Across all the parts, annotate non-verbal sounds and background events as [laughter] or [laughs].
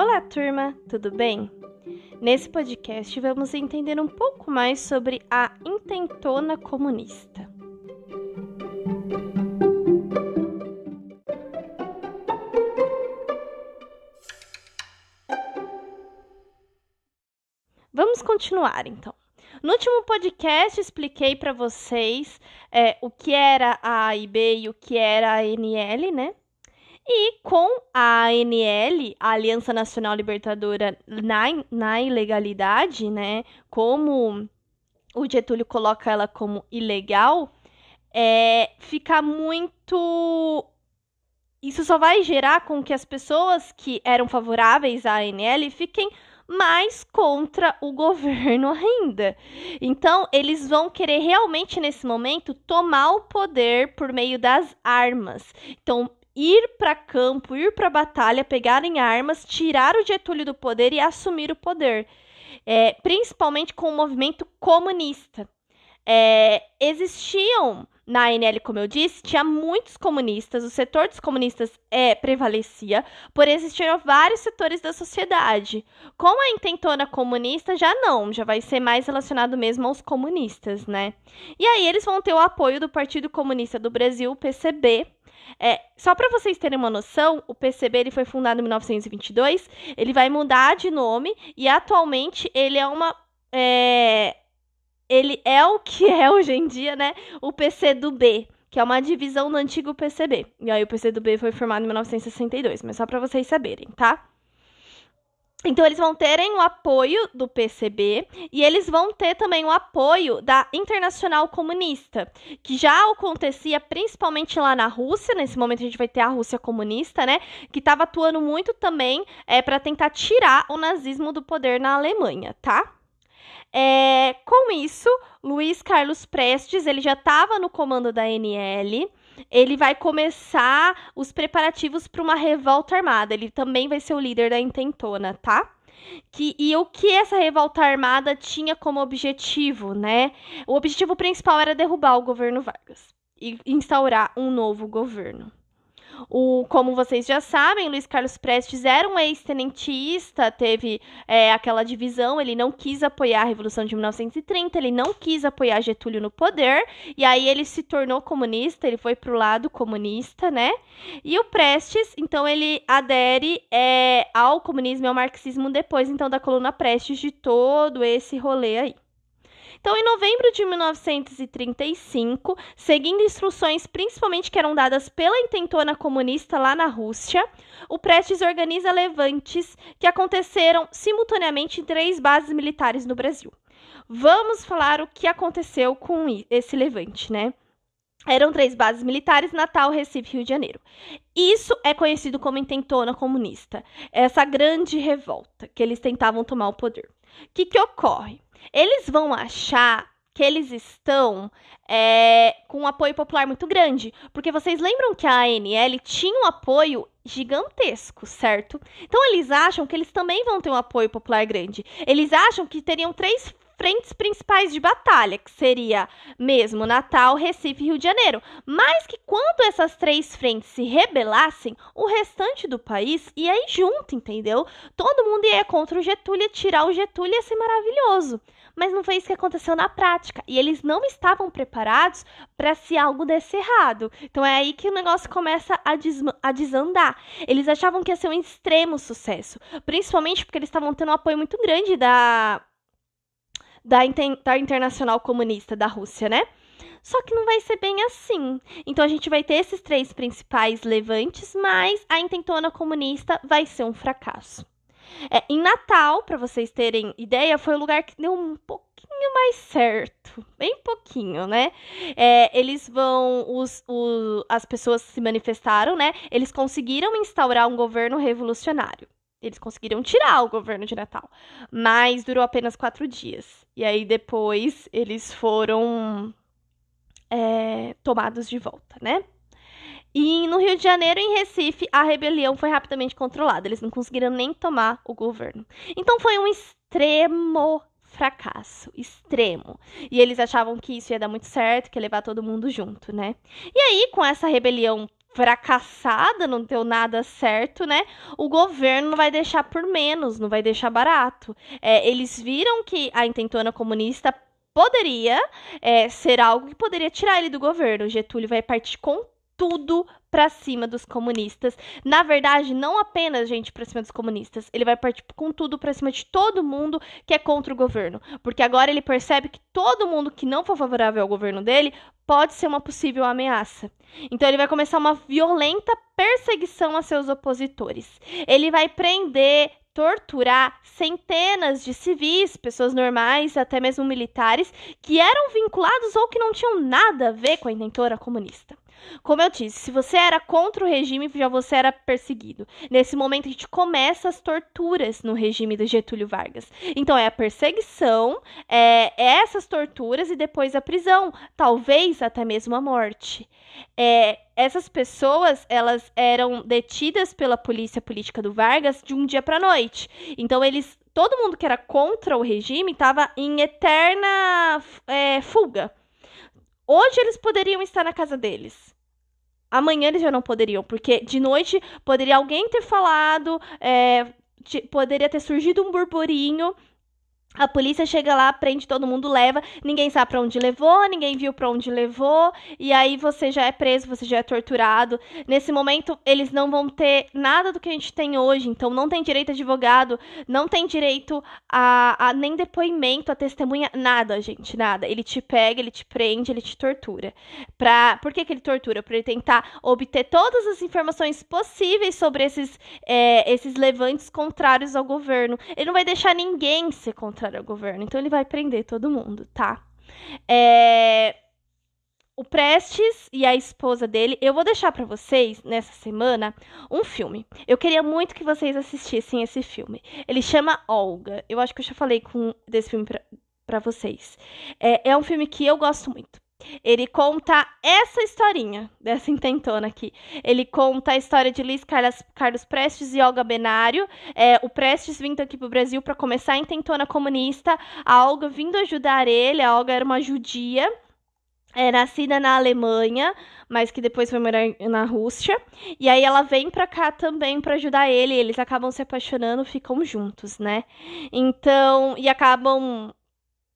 Olá, turma, tudo bem? Nesse podcast vamos entender um pouco mais sobre a intentona comunista. Vamos continuar então. No último podcast expliquei para vocês é, o que era a AIB e o que era a ANL, né? E com a ANL, a Aliança Nacional Libertadora, na, na ilegalidade, né? Como o Getúlio coloca ela como ilegal, é, fica muito. Isso só vai gerar com que as pessoas que eram favoráveis à ANL fiquem mais contra o [laughs] governo ainda. Então, eles vão querer realmente nesse momento tomar o poder por meio das armas. Então, ir para campo, ir para batalha, pegarem armas, tirar o Getúlio do poder e assumir o poder. É, principalmente com o movimento comunista. É, existiam na ANL, como eu disse, tinha muitos comunistas, o setor dos comunistas é, prevalecia, porém existiam vários setores da sociedade. Com a intentona comunista, já não, já vai ser mais relacionado mesmo aos comunistas, né? E aí eles vão ter o apoio do Partido Comunista do Brasil, o PCB, é, só para vocês terem uma noção, o PCB ele foi fundado em 1922, ele vai mudar de nome e atualmente ele é uma é, ele é o que é hoje em dia, né? O PCdoB, que é uma divisão do antigo PCB. E aí o PCdoB foi formado em 1962, mas só para vocês saberem, tá? Então, eles vão terem o apoio do PCB e eles vão ter também o apoio da Internacional Comunista, que já acontecia principalmente lá na Rússia. Nesse momento, a gente vai ter a Rússia comunista, né? Que estava atuando muito também é, para tentar tirar o nazismo do poder na Alemanha, tá? É, com isso, Luiz Carlos Prestes ele já estava no comando da NL. Ele vai começar os preparativos para uma revolta armada. Ele também vai ser o líder da intentona, tá? Que, e o que essa revolta armada tinha como objetivo, né? O objetivo principal era derrubar o governo Vargas e instaurar um novo governo. O, como vocês já sabem, Luiz Carlos Prestes era um ex-tenentista, teve é, aquela divisão, ele não quis apoiar a Revolução de 1930, ele não quis apoiar Getúlio no poder, e aí ele se tornou comunista, ele foi pro lado comunista, né? E o Prestes, então, ele adere é, ao comunismo e ao marxismo depois, então, da coluna Prestes de todo esse rolê aí. Então, em novembro de 1935, seguindo instruções principalmente que eram dadas pela intentona comunista lá na Rússia, o Prestes organiza levantes que aconteceram simultaneamente em três bases militares no Brasil. Vamos falar o que aconteceu com esse levante, né? Eram três bases militares, Natal, Recife e Rio de Janeiro. Isso é conhecido como intentona comunista. Essa grande revolta que eles tentavam tomar o poder. O que, que ocorre? Eles vão achar que eles estão é, com um apoio popular muito grande. Porque vocês lembram que a ANL tinha um apoio gigantesco, certo? Então eles acham que eles também vão ter um apoio popular grande. Eles acham que teriam três frentes principais de batalha, que seria mesmo Natal, Recife e Rio de Janeiro. Mas que quando essas três frentes se rebelassem, o restante do país ia ir junto, entendeu? Todo mundo ia contra o Getúlio, tirar o Getúlio ia ser maravilhoso mas não foi isso que aconteceu na prática. E eles não estavam preparados para se algo desse errado. Então é aí que o negócio começa a, a desandar. Eles achavam que ia ser um extremo sucesso, principalmente porque eles estavam tendo um apoio muito grande da, da, da Internacional Comunista da Rússia, né? Só que não vai ser bem assim. Então a gente vai ter esses três principais levantes, mas a intentona comunista vai ser um fracasso. É, em Natal, para vocês terem ideia, foi o lugar que deu um pouquinho mais certo. Bem pouquinho, né? É, eles vão. Os, os, as pessoas se manifestaram, né? Eles conseguiram instaurar um governo revolucionário. Eles conseguiram tirar o governo de Natal. Mas durou apenas quatro dias. E aí depois eles foram é, tomados de volta, né? E no Rio de Janeiro em Recife, a rebelião foi rapidamente controlada. Eles não conseguiram nem tomar o governo. Então foi um extremo fracasso, extremo. E eles achavam que isso ia dar muito certo, que ia levar todo mundo junto, né? E aí, com essa rebelião fracassada, não deu nada certo, né? O governo não vai deixar por menos, não vai deixar barato. É, eles viram que a intentona comunista poderia é, ser algo que poderia tirar ele do governo. Getúlio vai partir com tudo para cima dos comunistas. Na verdade, não apenas, gente, para cima dos comunistas. Ele vai partir com tudo para cima de todo mundo que é contra o governo, porque agora ele percebe que todo mundo que não for favorável ao governo dele pode ser uma possível ameaça. Então ele vai começar uma violenta perseguição a seus opositores. Ele vai prender, torturar centenas de civis, pessoas normais, até mesmo militares, que eram vinculados ou que não tinham nada a ver com a intentora comunista. Como eu disse, se você era contra o regime, já você era perseguido. Nesse momento, a gente começa as torturas no regime do Getúlio Vargas. Então, é a perseguição, é, é essas torturas e depois a prisão, talvez até mesmo a morte. É, essas pessoas, elas eram detidas pela polícia política do Vargas de um dia para noite. Então, eles todo mundo que era contra o regime estava em eterna é, fuga. Hoje eles poderiam estar na casa deles. Amanhã eles já não poderiam, porque de noite poderia alguém ter falado, é, poderia ter surgido um burburinho a polícia chega lá, prende todo mundo, leva, ninguém sabe para onde levou, ninguém viu para onde levou, e aí você já é preso, você já é torturado. Nesse momento, eles não vão ter nada do que a gente tem hoje, então não tem direito a advogado, não tem direito a, a nem depoimento, a testemunha, nada, gente, nada. Ele te pega, ele te prende, ele te tortura. Pra, por que, que ele tortura? Para ele tentar obter todas as informações possíveis sobre esses, é, esses levantes contrários ao governo. Ele não vai deixar ninguém ser contrário contrário ao governo. Então ele vai prender todo mundo, tá? É... O Prestes e a esposa dele, eu vou deixar para vocês nessa semana um filme. Eu queria muito que vocês assistissem esse filme. Ele chama Olga. Eu acho que eu já falei com desse filme para vocês. É, é um filme que eu gosto muito. Ele conta essa historinha dessa intentona aqui. Ele conta a história de Luiz Carlos, Carlos Prestes e Olga Benário. É, o Prestes vindo aqui para o Brasil para começar a intentona comunista. A Olga vindo ajudar ele. A Olga era uma judia. É nascida na Alemanha, mas que depois foi morar na Rússia. E aí ela vem para cá também para ajudar ele. Eles acabam se apaixonando, ficam juntos, né? Então, e acabam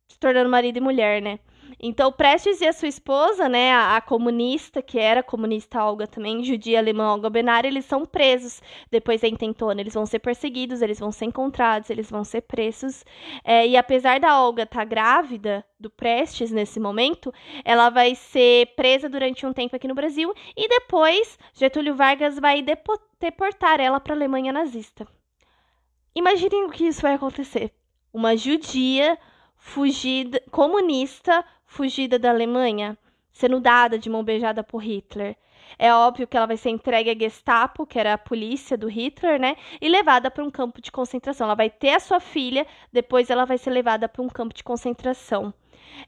se tornando marido e mulher, né? Então, Prestes e a sua esposa, né, a, a, comunista, que era comunista Olga também, judia alemã Olga Benar, eles são presos depois da intentona. Eles vão ser perseguidos, eles vão ser encontrados, eles vão ser presos. É, e apesar da Olga estar tá grávida do Prestes nesse momento, ela vai ser presa durante um tempo aqui no Brasil e depois Getúlio Vargas vai deportar ela para a Alemanha nazista. Imaginem o que isso vai acontecer. Uma judia fugida comunista fugida da Alemanha, sendo dada de mão beijada por Hitler. É óbvio que ela vai ser entregue à Gestapo, que era a polícia do Hitler, né? E levada para um campo de concentração. Ela vai ter a sua filha, depois ela vai ser levada para um campo de concentração.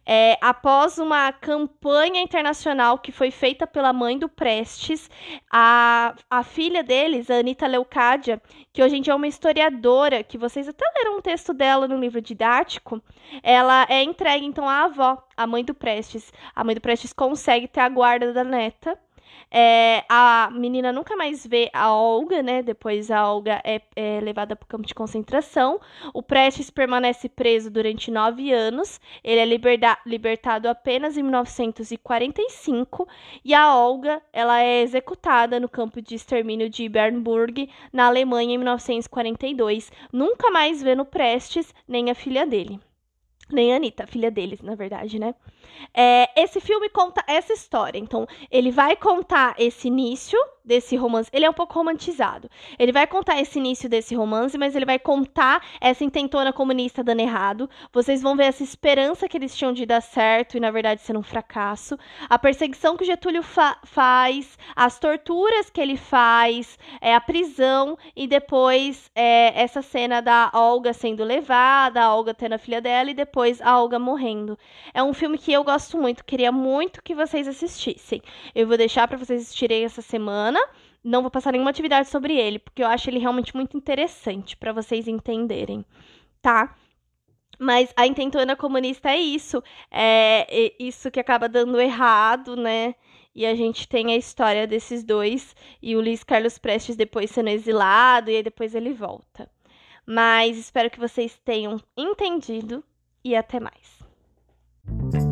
É, após uma campanha internacional que foi feita pela mãe do Prestes, a, a filha deles, a Anitta Leucádia, que hoje em dia é uma historiadora, que vocês até leram um texto dela no livro didático, ela é entregue então à avó, a mãe do Prestes. A mãe do Prestes consegue ter a guarda da neta é, a menina nunca mais vê a Olga, né? Depois a Olga é, é levada para o campo de concentração. O Prestes permanece preso durante nove anos. Ele é liberda, libertado apenas em 1945. E a Olga, ela é executada no campo de extermínio de Bernburg, na Alemanha, em 1942. Nunca mais vê no Prestes nem a filha dele. Nem a Anitta, filha deles, na verdade, né? É, esse filme conta essa história. Então, ele vai contar esse início desse romance. Ele é um pouco romantizado. Ele vai contar esse início desse romance, mas ele vai contar essa intentona comunista dando errado. Vocês vão ver essa esperança que eles tinham de dar certo e, na verdade, ser um fracasso. A perseguição que o Getúlio fa faz, as torturas que ele faz, é, a prisão e depois é, essa cena da Olga sendo levada, a Olga tendo a filha dela e depois a Olga morrendo. É um filme que eu gosto muito, queria muito que vocês assistissem. Eu vou deixar para vocês assistirem essa semana semana. Não vou passar nenhuma atividade sobre ele, porque eu acho ele realmente muito interessante para vocês entenderem, tá? Mas a intentona comunista é isso, é isso que acaba dando errado, né? e a gente tem a história desses dois e o Luiz Carlos Prestes depois sendo exilado e aí depois ele volta. Mas espero que vocês tenham entendido e até mais.